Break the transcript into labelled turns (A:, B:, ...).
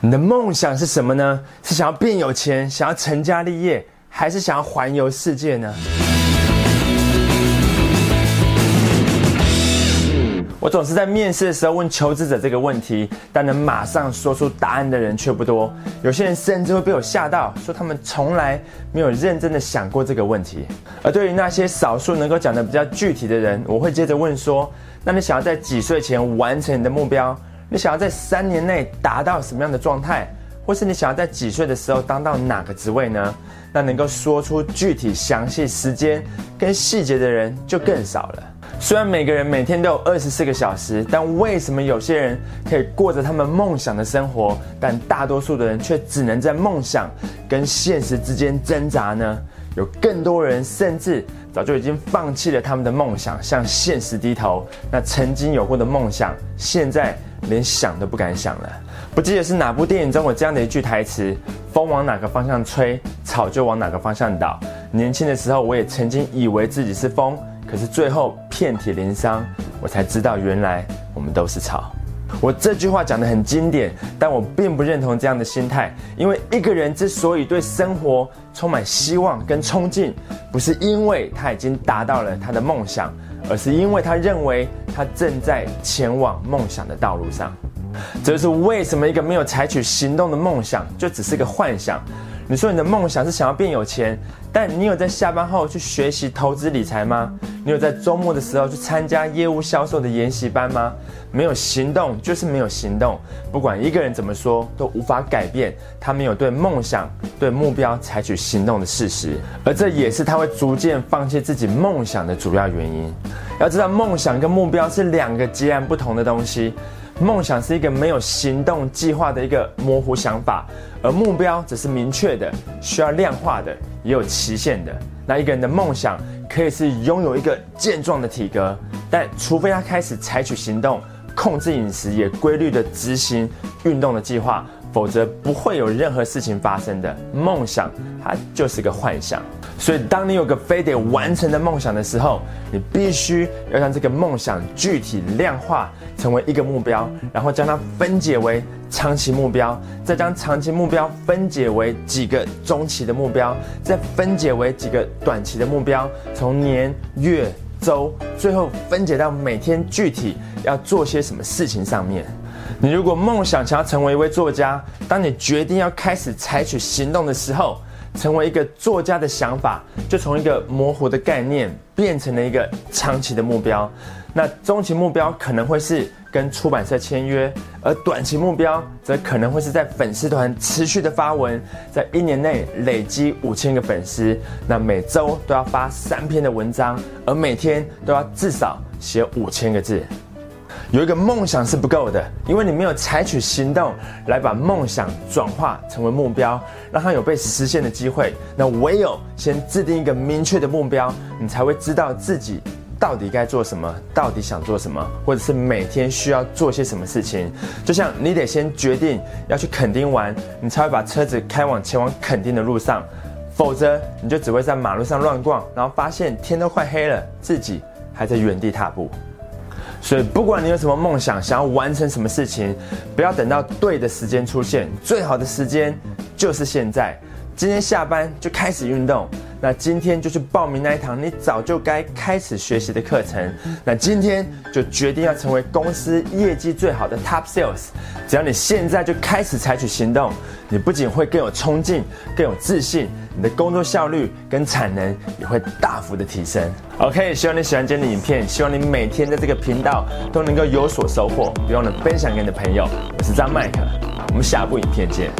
A: 你的梦想是什么呢？是想要变有钱，想要成家立业，还是想要环游世界呢？我总是在面试的时候问求职者这个问题，但能马上说出答案的人却不多。有些人甚至会被我吓到，说他们从来没有认真的想过这个问题。而对于那些少数能够讲的比较具体的人，我会接着问说：那你想要在几岁前完成你的目标？你想要在三年内达到什么样的状态，或是你想要在几岁的时候当到哪个职位呢？那能够说出具体详细时间跟细节的人就更少了。虽然每个人每天都有二十四个小时，但为什么有些人可以过着他们梦想的生活，但大多数的人却只能在梦想跟现实之间挣扎呢？有更多人甚至早就已经放弃了他们的梦想，向现实低头。那曾经有过的梦想，现在。连想都不敢想了。不记得是哪部电影中有这样的一句台词：“风往哪个方向吹，草就往哪个方向倒。”年轻的时候，我也曾经以为自己是风，可是最后遍体鳞伤，我才知道原来我们都是草。我这句话讲得很经典，但我并不认同这样的心态。因为一个人之所以对生活充满希望跟冲劲，不是因为他已经达到了他的梦想。而是因为他认为他正在前往梦想的道路上，这就是为什么一个没有采取行动的梦想就只是个幻想。你说你的梦想是想要变有钱，但你有在下班后去学习投资理财吗？你有在周末的时候去参加业务销售的研习班吗？没有行动就是没有行动。不管一个人怎么说，都无法改变他没有对梦想、对目标采取行动的事实。而这也是他会逐渐放弃自己梦想的主要原因。要知道，梦想跟目标是两个截然不同的东西。梦想是一个没有行动计划的一个模糊想法，而目标则是明确的、需要量化的、也有期限的。那一个人的梦想可以是拥有一个健壮的体格，但除非他开始采取行动，控制饮食，也规律的执行运动的计划。否则不会有任何事情发生的。梦想它就是个幻想，所以当你有个非得完成的梦想的时候，你必须要将这个梦想具体量化，成为一个目标，然后将它分解为长期目标，再将长期目标分解为几个中期的目标，再分解为几个短期的目标，从年、月、周，最后分解到每天具体要做些什么事情上面。你如果梦想想要成为一位作家，当你决定要开始采取行动的时候，成为一个作家的想法就从一个模糊的概念变成了一个长期的目标。那中期目标可能会是跟出版社签约，而短期目标则可能会是在粉丝团持续的发文，在一年内累积五千个粉丝。那每周都要发三篇的文章，而每天都要至少写五千个字。有一个梦想是不够的，因为你没有采取行动来把梦想转化成为目标，让它有被实现的机会。那唯有先制定一个明确的目标，你才会知道自己到底该做什么，到底想做什么，或者是每天需要做些什么事情。就像你得先决定要去垦丁玩，你才会把车子开往前往垦丁的路上，否则你就只会在马路上乱逛，然后发现天都快黑了，自己还在原地踏步。所以，不管你有什么梦想，想要完成什么事情，不要等到对的时间出现，最好的时间就是现在。今天下班就开始运动，那今天就去报名那一堂你早就该开始学习的课程。那今天就决定要成为公司业绩最好的 Top Sales。只要你现在就开始采取行动，你不仅会更有冲劲、更有自信。你的工作效率跟产能也会大幅的提升。OK，希望你喜欢今天的影片，希望你每天在这个频道都能够有所收获，别忘了分享给你的朋友。我是张麦克，我们下部影片见。